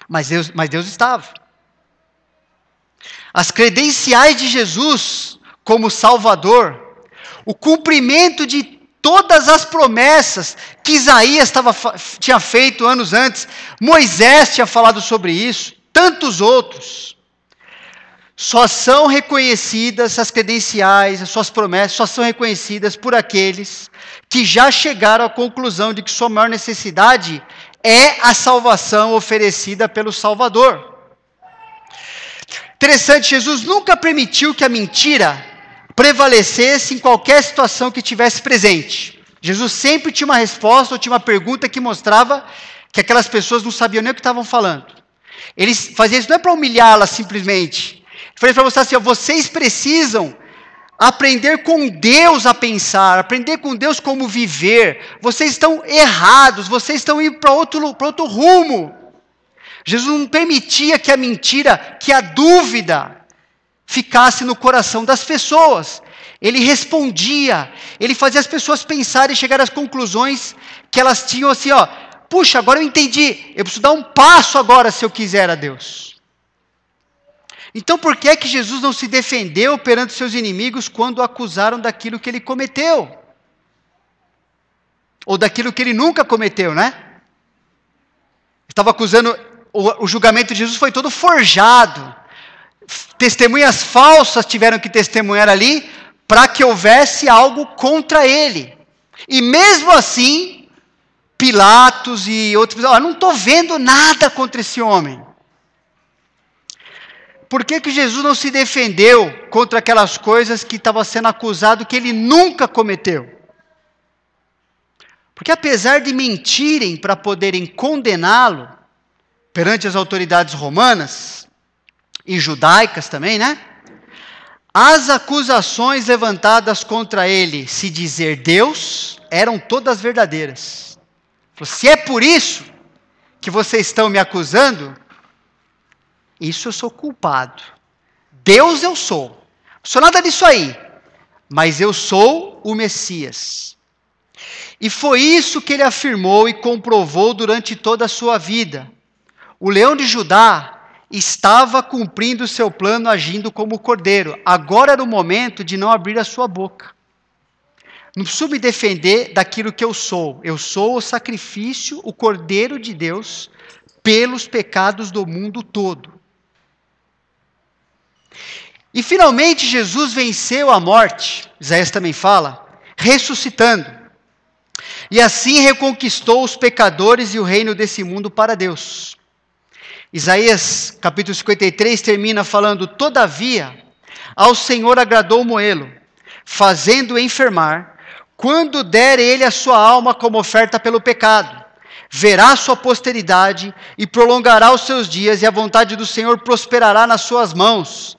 Mas Deus, mas Deus estava. As credenciais de Jesus como Salvador, o cumprimento de todas as promessas que Isaías tava, tinha feito anos antes, Moisés tinha falado sobre isso, tantos outros. Só são reconhecidas as credenciais, as suas promessas, só são reconhecidas por aqueles que já chegaram à conclusão de que sua maior necessidade é a salvação oferecida pelo Salvador. Interessante, Jesus nunca permitiu que a mentira prevalecesse em qualquer situação que tivesse presente. Jesus sempre tinha uma resposta ou tinha uma pergunta que mostrava que aquelas pessoas não sabiam nem o que estavam falando. Eles faziam isso não é para humilhá-las simplesmente. Ele para mostrar assim: ó, vocês precisam aprender com Deus a pensar, aprender com Deus como viver. Vocês estão errados, vocês estão indo para outro, outro rumo. Jesus não permitia que a mentira, que a dúvida, ficasse no coração das pessoas. Ele respondia, ele fazia as pessoas pensarem e chegar às conclusões que elas tinham assim, ó, puxa, agora eu entendi, eu preciso dar um passo agora se eu quiser a Deus. Então por que é que Jesus não se defendeu perante seus inimigos quando o acusaram daquilo que ele cometeu? Ou daquilo que ele nunca cometeu, né? Estava acusando, o, o julgamento de Jesus foi todo forjado. Testemunhas falsas tiveram que testemunhar ali para que houvesse algo contra ele. E mesmo assim, Pilatos e outros, oh, não estou vendo nada contra esse homem. Por que, que Jesus não se defendeu contra aquelas coisas que estava sendo acusado que ele nunca cometeu? Porque apesar de mentirem para poderem condená-lo perante as autoridades romanas e judaicas também, né? As acusações levantadas contra ele, se dizer Deus, eram todas verdadeiras. Se é por isso que vocês estão me acusando, isso eu sou culpado. Deus eu sou. Não sou nada disso aí. Mas eu sou o Messias. E foi isso que ele afirmou e comprovou durante toda a sua vida. O leão de Judá estava cumprindo o seu plano agindo como cordeiro. Agora era o momento de não abrir a sua boca. Não preciso me defender daquilo que eu sou. Eu sou o sacrifício, o cordeiro de Deus, pelos pecados do mundo todo. E finalmente Jesus venceu a morte, Isaías também fala, ressuscitando. E assim reconquistou os pecadores e o reino desse mundo para Deus. Isaías capítulo 53 termina falando: Todavia, ao Senhor agradou moê-lo, fazendo-o enfermar, quando der ele a sua alma como oferta pelo pecado. Verá sua posteridade e prolongará os seus dias, e a vontade do Senhor prosperará nas suas mãos.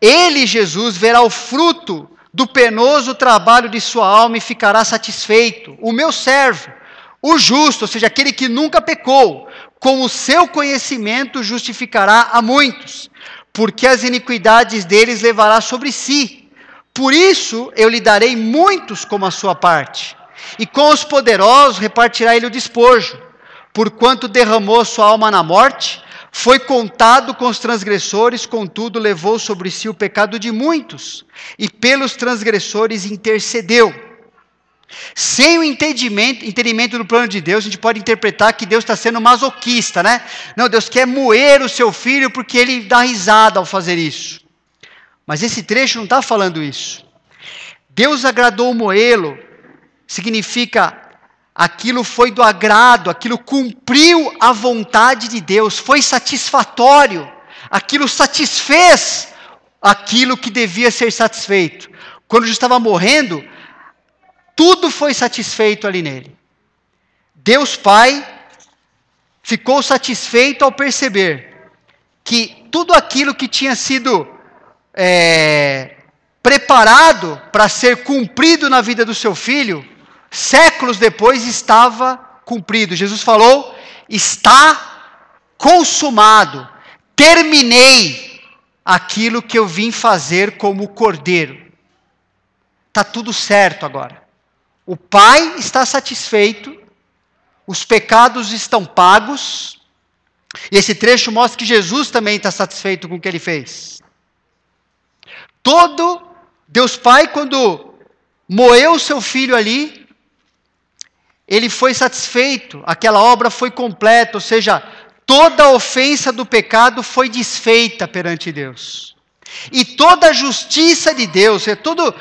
Ele, Jesus, verá o fruto do penoso trabalho de sua alma e ficará satisfeito. O meu servo, o justo, ou seja, aquele que nunca pecou, com o seu conhecimento justificará a muitos, porque as iniquidades deles levará sobre si. Por isso eu lhe darei muitos como a sua parte, e com os poderosos repartirá ele o despojo. Porquanto derramou sua alma na morte, foi contado com os transgressores, contudo levou sobre si o pecado de muitos, e pelos transgressores intercedeu. Sem o entendimento, entendimento do plano de Deus, a gente pode interpretar que Deus está sendo masoquista, né? Não, Deus quer moer o seu filho porque ele dá risada ao fazer isso. Mas esse trecho não está falando isso. Deus agradou moê-lo, significa aquilo foi do agrado, aquilo cumpriu a vontade de Deus, foi satisfatório, aquilo satisfez aquilo que devia ser satisfeito. Quando Jesus estava morrendo, tudo foi satisfeito ali nele. Deus Pai ficou satisfeito ao perceber que tudo aquilo que tinha sido é, preparado para ser cumprido na vida do seu filho, séculos depois estava cumprido. Jesus falou: está consumado, terminei aquilo que eu vim fazer como cordeiro. Está tudo certo agora. O Pai está satisfeito, os pecados estão pagos, e esse trecho mostra que Jesus também está satisfeito com o que ele fez. Todo Deus Pai, quando moeu o seu filho ali, ele foi satisfeito, aquela obra foi completa, ou seja, toda ofensa do pecado foi desfeita perante Deus. E toda a justiça de Deus, é tudo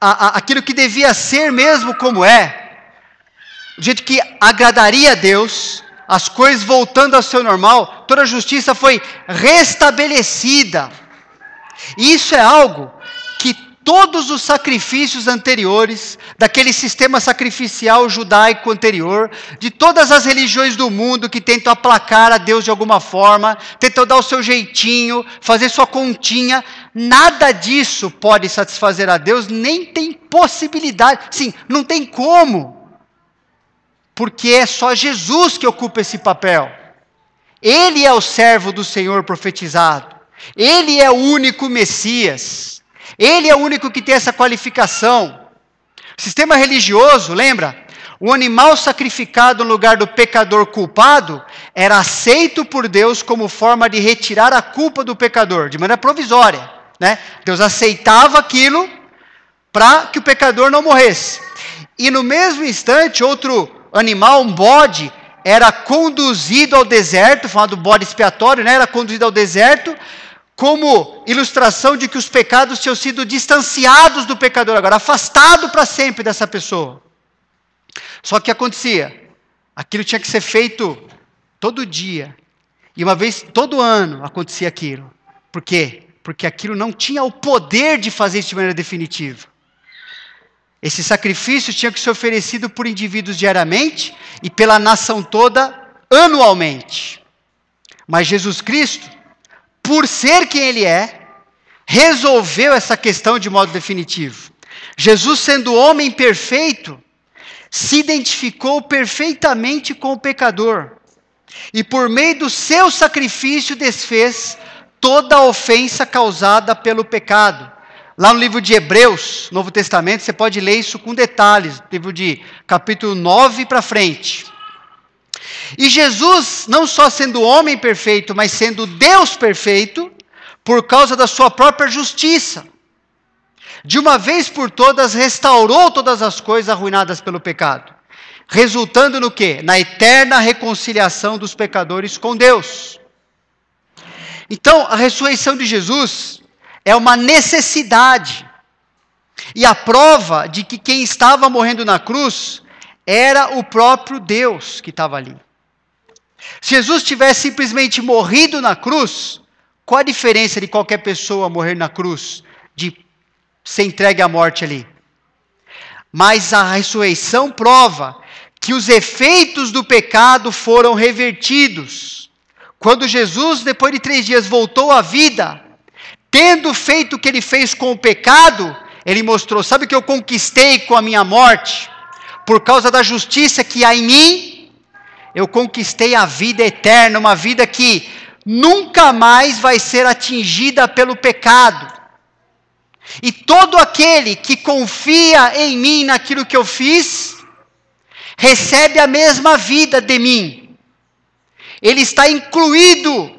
a, a, aquilo que devia ser mesmo como é, do jeito que agradaria a Deus, as coisas voltando ao seu normal, toda a justiça foi restabelecida. E isso é algo todos os sacrifícios anteriores, daquele sistema sacrificial judaico anterior, de todas as religiões do mundo que tentam aplacar a Deus de alguma forma, tentam dar o seu jeitinho, fazer sua continha, nada disso pode satisfazer a Deus, nem tem possibilidade, sim, não tem como, porque é só Jesus que ocupa esse papel. Ele é o servo do Senhor profetizado, ele é o único Messias. Ele é o único que tem essa qualificação. Sistema religioso, lembra? o animal sacrificado no lugar do pecador culpado era aceito por Deus como forma de retirar a culpa do pecador, de maneira provisória. Né? Deus aceitava aquilo para que o pecador não morresse. E no mesmo instante, outro animal, um bode, era conduzido ao deserto, falando do bode expiatório, né? era conduzido ao deserto, como ilustração de que os pecados tinham sido distanciados do pecador, agora afastado para sempre dessa pessoa. Só que acontecia, aquilo tinha que ser feito todo dia. E uma vez, todo ano acontecia aquilo. Por quê? Porque aquilo não tinha o poder de fazer isso de maneira definitiva. Esse sacrifício tinha que ser oferecido por indivíduos diariamente e pela nação toda anualmente. Mas Jesus Cristo, por ser quem Ele é, resolveu essa questão de modo definitivo. Jesus, sendo homem perfeito, se identificou perfeitamente com o pecador e, por meio do seu sacrifício, desfez toda a ofensa causada pelo pecado. Lá no livro de Hebreus, Novo Testamento, você pode ler isso com detalhes, livro de capítulo 9 para frente. E Jesus, não só sendo homem perfeito, mas sendo Deus perfeito, por causa da sua própria justiça, de uma vez por todas restaurou todas as coisas arruinadas pelo pecado, resultando no que? Na eterna reconciliação dos pecadores com Deus. Então, a ressurreição de Jesus é uma necessidade. E a prova de que quem estava morrendo na cruz era o próprio Deus que estava ali. Se Jesus tivesse simplesmente morrido na cruz, qual a diferença de qualquer pessoa morrer na cruz? De ser entregue à morte ali. Mas a ressurreição prova que os efeitos do pecado foram revertidos. Quando Jesus, depois de três dias, voltou à vida, tendo feito o que ele fez com o pecado, ele mostrou: sabe o que eu conquistei com a minha morte? Por causa da justiça que há em mim, eu conquistei a vida eterna, uma vida que nunca mais vai ser atingida pelo pecado. E todo aquele que confia em mim, naquilo que eu fiz, recebe a mesma vida de mim. Ele está incluído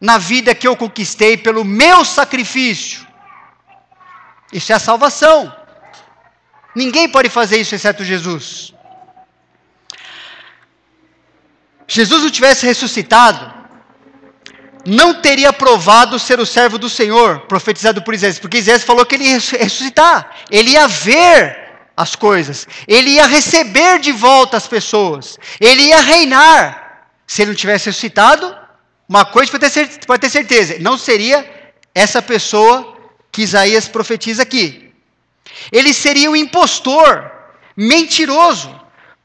na vida que eu conquistei pelo meu sacrifício. Isso é a salvação. Ninguém pode fazer isso exceto Jesus. Jesus não tivesse ressuscitado, não teria provado ser o servo do Senhor, profetizado por Isaías, porque Isaías falou que ele ia ressuscitar, ele ia ver as coisas, ele ia receber de volta as pessoas, ele ia reinar. Se ele não tivesse ressuscitado, uma coisa pode ter, certeza, não seria essa pessoa que Isaías profetiza aqui. Ele seria um impostor, mentiroso,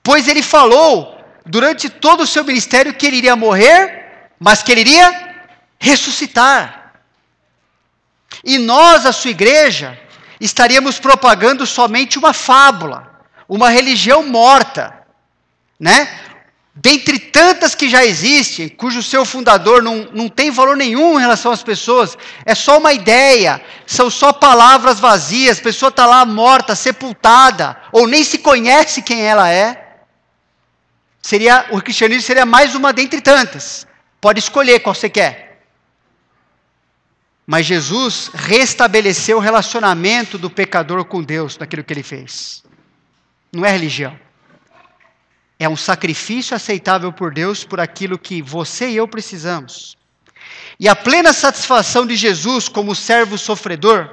pois ele falou durante todo o seu ministério que ele iria morrer, mas que ele iria ressuscitar. E nós, a sua igreja, estaríamos propagando somente uma fábula, uma religião morta, né? Dentre tantas que já existem, cujo seu fundador não, não tem valor nenhum em relação às pessoas, é só uma ideia, são só palavras vazias, a pessoa está lá morta, sepultada, ou nem se conhece quem ela é. Seria, o cristianismo seria mais uma dentre tantas. Pode escolher qual você quer. Mas Jesus restabeleceu o relacionamento do pecador com Deus naquilo que ele fez. Não é religião. É um sacrifício aceitável por Deus por aquilo que você e eu precisamos. E a plena satisfação de Jesus como servo sofredor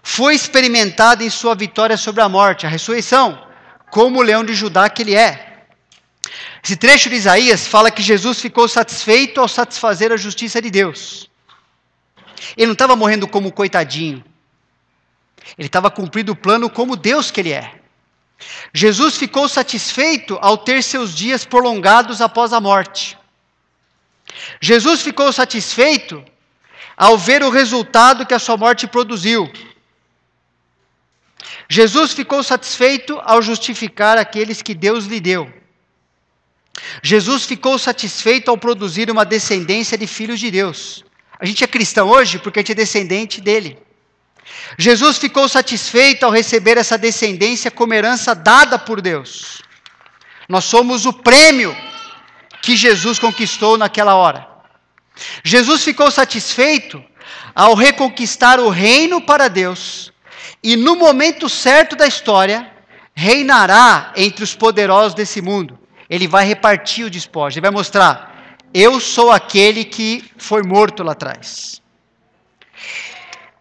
foi experimentada em sua vitória sobre a morte, a ressurreição, como o leão de Judá que ele é. Esse trecho de Isaías fala que Jesus ficou satisfeito ao satisfazer a justiça de Deus. Ele não estava morrendo como coitadinho. Ele estava cumprindo o plano como Deus que ele é. Jesus ficou satisfeito ao ter seus dias prolongados após a morte. Jesus ficou satisfeito ao ver o resultado que a sua morte produziu. Jesus ficou satisfeito ao justificar aqueles que Deus lhe deu. Jesus ficou satisfeito ao produzir uma descendência de filhos de Deus. A gente é cristão hoje porque a gente é descendente dele. Jesus ficou satisfeito ao receber essa descendência como herança dada por Deus. Nós somos o prêmio que Jesus conquistou naquela hora. Jesus ficou satisfeito ao reconquistar o reino para Deus e, no momento certo da história, reinará entre os poderosos desse mundo. Ele vai repartir o despojo, ele vai mostrar: eu sou aquele que foi morto lá atrás.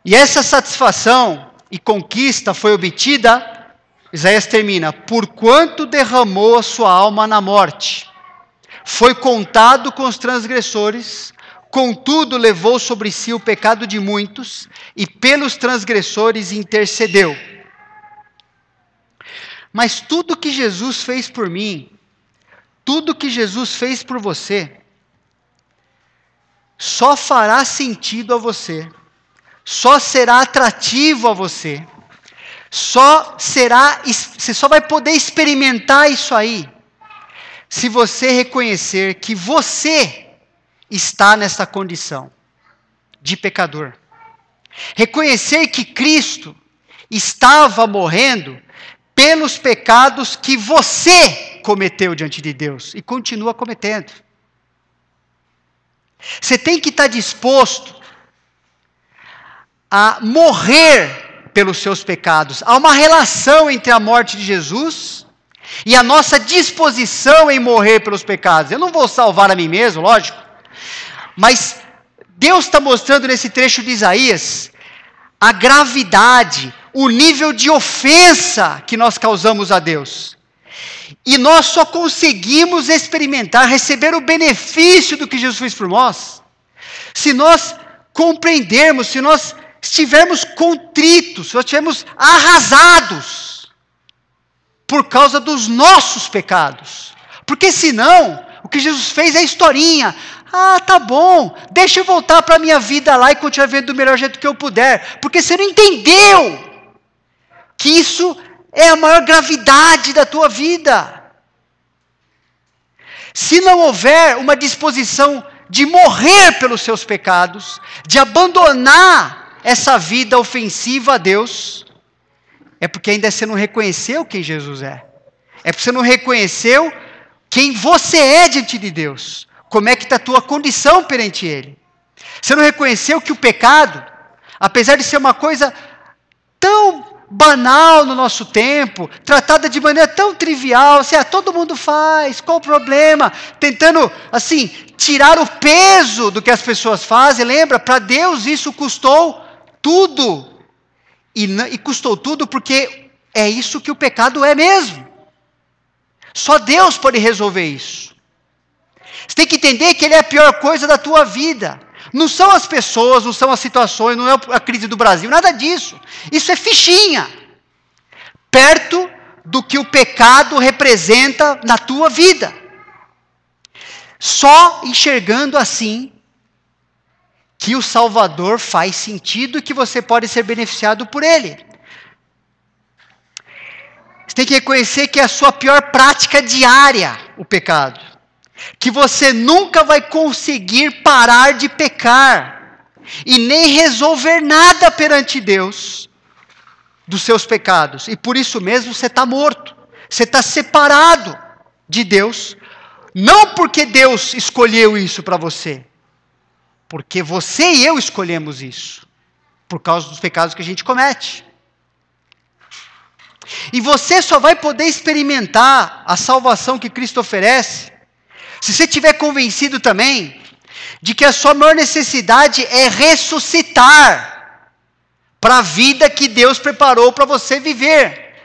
E essa satisfação e conquista foi obtida, Isaías termina, por quanto derramou a sua alma na morte. Foi contado com os transgressores, contudo levou sobre si o pecado de muitos, e pelos transgressores intercedeu. Mas tudo que Jesus fez por mim, tudo que Jesus fez por você, só fará sentido a você só será atrativo a você, só será, você só vai poder experimentar isso aí, se você reconhecer que você está nessa condição de pecador. Reconhecer que Cristo estava morrendo pelos pecados que você cometeu diante de Deus e continua cometendo. Você tem que estar disposto a morrer pelos seus pecados. Há uma relação entre a morte de Jesus e a nossa disposição em morrer pelos pecados. Eu não vou salvar a mim mesmo, lógico, mas Deus está mostrando nesse trecho de Isaías a gravidade, o nível de ofensa que nós causamos a Deus. E nós só conseguimos experimentar, receber o benefício do que Jesus fez por nós, se nós compreendermos, se nós estivermos contritos, se nós estivermos arrasados por causa dos nossos pecados. Porque senão, o que Jesus fez é historinha. Ah, tá bom, deixa eu voltar para a minha vida lá e continuar vivendo do melhor jeito que eu puder. Porque você não entendeu que isso é a maior gravidade da tua vida. Se não houver uma disposição de morrer pelos seus pecados, de abandonar essa vida ofensiva a Deus, é porque ainda você não reconheceu quem Jesus é. É porque você não reconheceu quem você é diante de Deus. Como é que está a tua condição perante Ele. Você não reconheceu que o pecado, apesar de ser uma coisa tão banal no nosso tempo, tratada de maneira tão trivial, assim, ah, todo mundo faz, qual o problema? Tentando, assim, tirar o peso do que as pessoas fazem, lembra? Para Deus isso custou tudo. E, e custou tudo porque é isso que o pecado é mesmo. Só Deus pode resolver isso. Você tem que entender que Ele é a pior coisa da tua vida. Não são as pessoas, não são as situações, não é a crise do Brasil, nada disso. Isso é fichinha. Perto do que o pecado representa na tua vida. Só enxergando assim que o Salvador faz sentido e que você pode ser beneficiado por ele. Você tem que reconhecer que é a sua pior prática diária, o pecado. Que você nunca vai conseguir parar de pecar e nem resolver nada perante Deus dos seus pecados. E por isso mesmo você está morto. Você está separado de Deus. Não porque Deus escolheu isso para você, porque você e eu escolhemos isso, por causa dos pecados que a gente comete. E você só vai poder experimentar a salvação que Cristo oferece se você estiver convencido também de que a sua maior necessidade é ressuscitar para a vida que Deus preparou para você viver.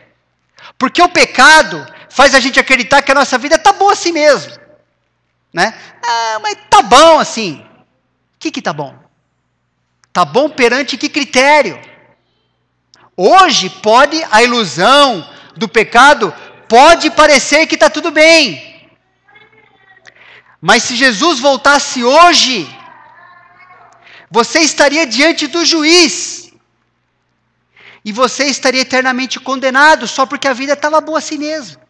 Porque o pecado faz a gente acreditar que a nossa vida está boa assim mesmo. Né? Ah, mas tá bom assim. O que está bom? Está bom perante que critério? Hoje pode a ilusão do pecado pode parecer que está tudo bem. Mas se Jesus voltasse hoje, você estaria diante do juiz. E você estaria eternamente condenado só porque a vida estava boa assim mesmo.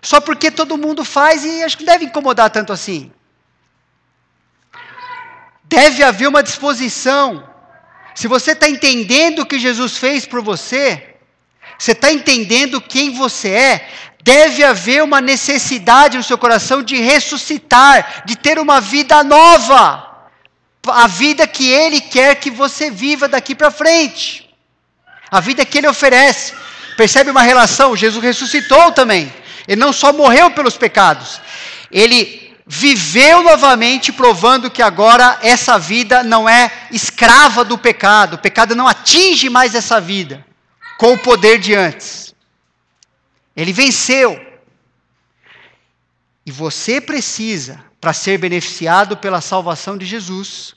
Só porque todo mundo faz e acho que deve incomodar tanto assim. Deve haver uma disposição. Se você está entendendo o que Jesus fez por você, você está entendendo quem você é, deve haver uma necessidade no seu coração de ressuscitar, de ter uma vida nova. A vida que Ele quer que você viva daqui para frente. A vida que Ele oferece. Percebe uma relação? Jesus ressuscitou também. Ele não só morreu pelos pecados, ele viveu novamente, provando que agora essa vida não é escrava do pecado, o pecado não atinge mais essa vida com o poder de antes. Ele venceu. E você precisa, para ser beneficiado pela salvação de Jesus,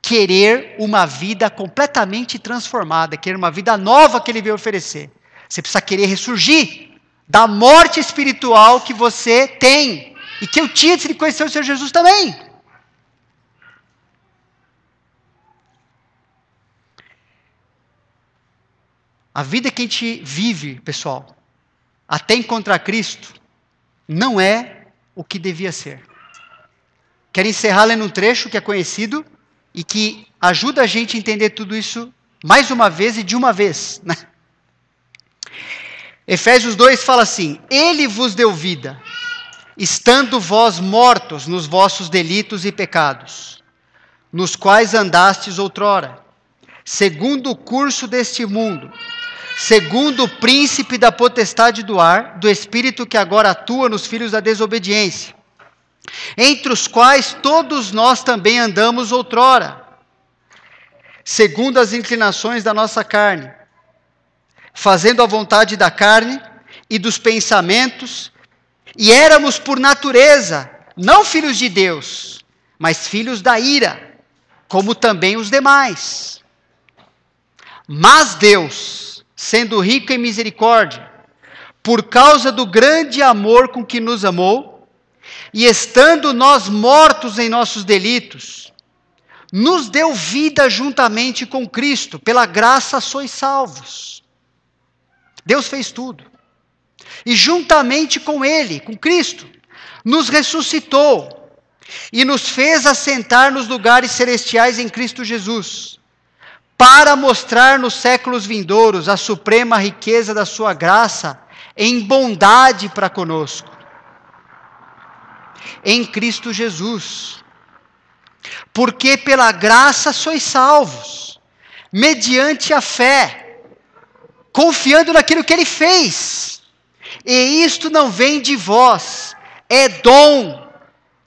querer uma vida completamente transformada, querer uma vida nova que ele veio oferecer. Você precisa querer ressurgir da morte espiritual que você tem e que eu tinha de conhecer o Senhor Jesus também. A vida que a gente vive, pessoal, até encontrar Cristo, não é o que devia ser. Quero encerrar lendo um trecho que é conhecido e que ajuda a gente a entender tudo isso mais uma vez e de uma vez. Né? Efésios 2 fala assim: Ele vos deu vida, estando vós mortos nos vossos delitos e pecados, nos quais andastes outrora, segundo o curso deste mundo, segundo o príncipe da potestade do ar, do espírito que agora atua nos filhos da desobediência, entre os quais todos nós também andamos outrora, segundo as inclinações da nossa carne fazendo a vontade da carne e dos pensamentos, e éramos por natureza não filhos de Deus, mas filhos da ira, como também os demais. Mas Deus, sendo rico em misericórdia, por causa do grande amor com que nos amou, e estando nós mortos em nossos delitos, nos deu vida juntamente com Cristo, pela graça sois salvos. Deus fez tudo. E juntamente com Ele, com Cristo, nos ressuscitou e nos fez assentar nos lugares celestiais em Cristo Jesus, para mostrar nos séculos vindouros a suprema riqueza da Sua graça em bondade para conosco. Em Cristo Jesus. Porque pela graça sois salvos, mediante a fé confiando naquilo que ele fez. E isto não vem de vós, é dom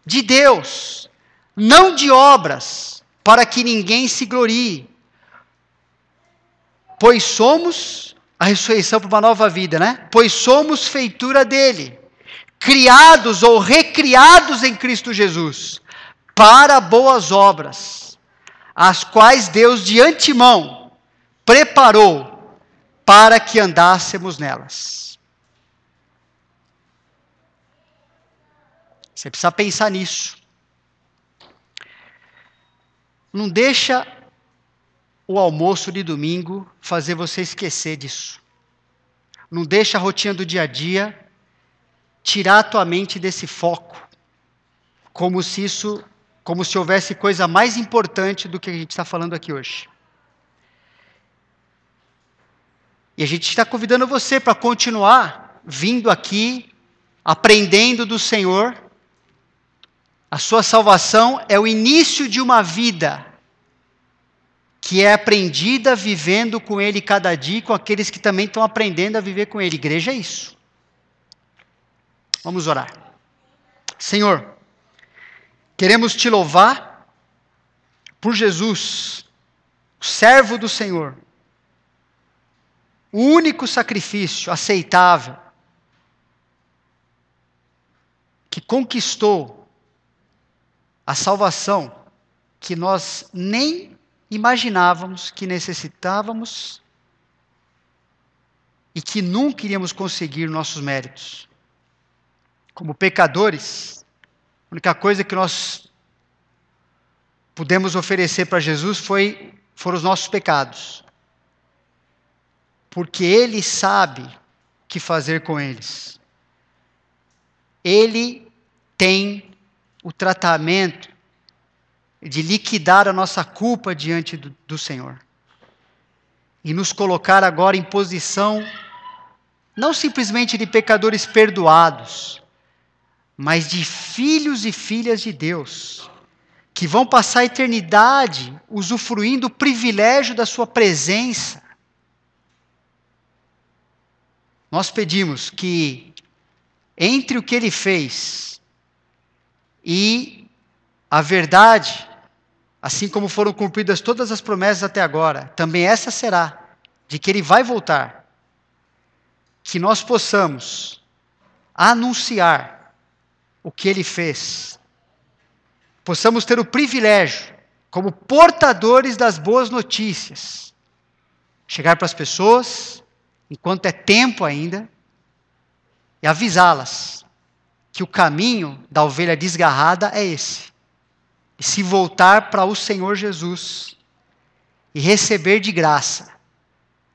de Deus, não de obras, para que ninguém se glorie. Pois somos a ressurreição para uma nova vida, né? Pois somos feitura dele, criados ou recriados em Cristo Jesus, para boas obras, as quais Deus de antemão preparou para que andássemos nelas. Você precisa pensar nisso. Não deixa o almoço de domingo fazer você esquecer disso. Não deixa a rotina do dia a dia tirar a tua mente desse foco, como se isso, como se houvesse coisa mais importante do que a gente está falando aqui hoje. E a gente está convidando você para continuar vindo aqui, aprendendo do Senhor. A sua salvação é o início de uma vida que é aprendida vivendo com Ele cada dia, com aqueles que também estão aprendendo a viver com Ele. Igreja é isso. Vamos orar. Senhor, queremos te louvar por Jesus, servo do Senhor o único sacrifício aceitável que conquistou a salvação que nós nem imaginávamos que necessitávamos e que nunca iríamos conseguir nossos méritos. Como pecadores, a única coisa que nós pudemos oferecer para Jesus foi foram os nossos pecados porque Ele sabe o que fazer com eles. Ele tem o tratamento de liquidar a nossa culpa diante do, do Senhor e nos colocar agora em posição não simplesmente de pecadores perdoados, mas de filhos e filhas de Deus, que vão passar a eternidade usufruindo o privilégio da Sua presença. Nós pedimos que, entre o que Ele fez e a verdade, assim como foram cumpridas todas as promessas até agora, também essa será, de que Ele vai voltar, que nós possamos anunciar o que Ele fez. Possamos ter o privilégio, como portadores das boas notícias, chegar para as pessoas, enquanto é tempo ainda, e avisá-las que o caminho da ovelha desgarrada é esse. E se voltar para o Senhor Jesus e receber de graça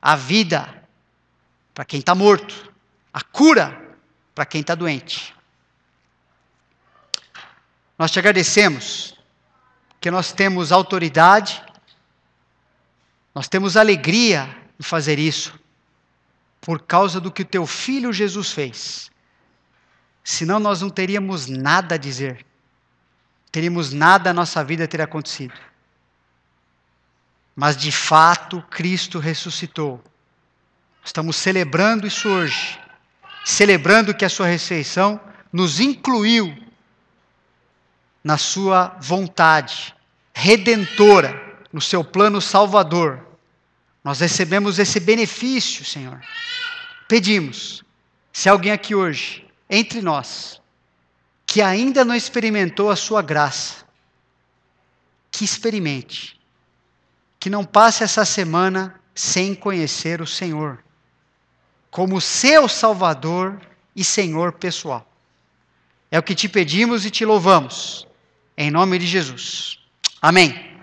a vida para quem está morto, a cura para quem está doente. Nós te agradecemos que nós temos autoridade, nós temos alegria em fazer isso, por causa do que o teu filho Jesus fez. Senão nós não teríamos nada a dizer, teríamos nada a nossa vida ter acontecido. Mas de fato Cristo ressuscitou. Estamos celebrando isso hoje, celebrando que a sua ressurreição nos incluiu na sua vontade redentora, no seu plano salvador. Nós recebemos esse benefício, Senhor. Pedimos, se alguém aqui hoje, entre nós, que ainda não experimentou a sua graça, que experimente, que não passe essa semana sem conhecer o Senhor, como seu Salvador e Senhor pessoal. É o que te pedimos e te louvamos em nome de Jesus. Amém.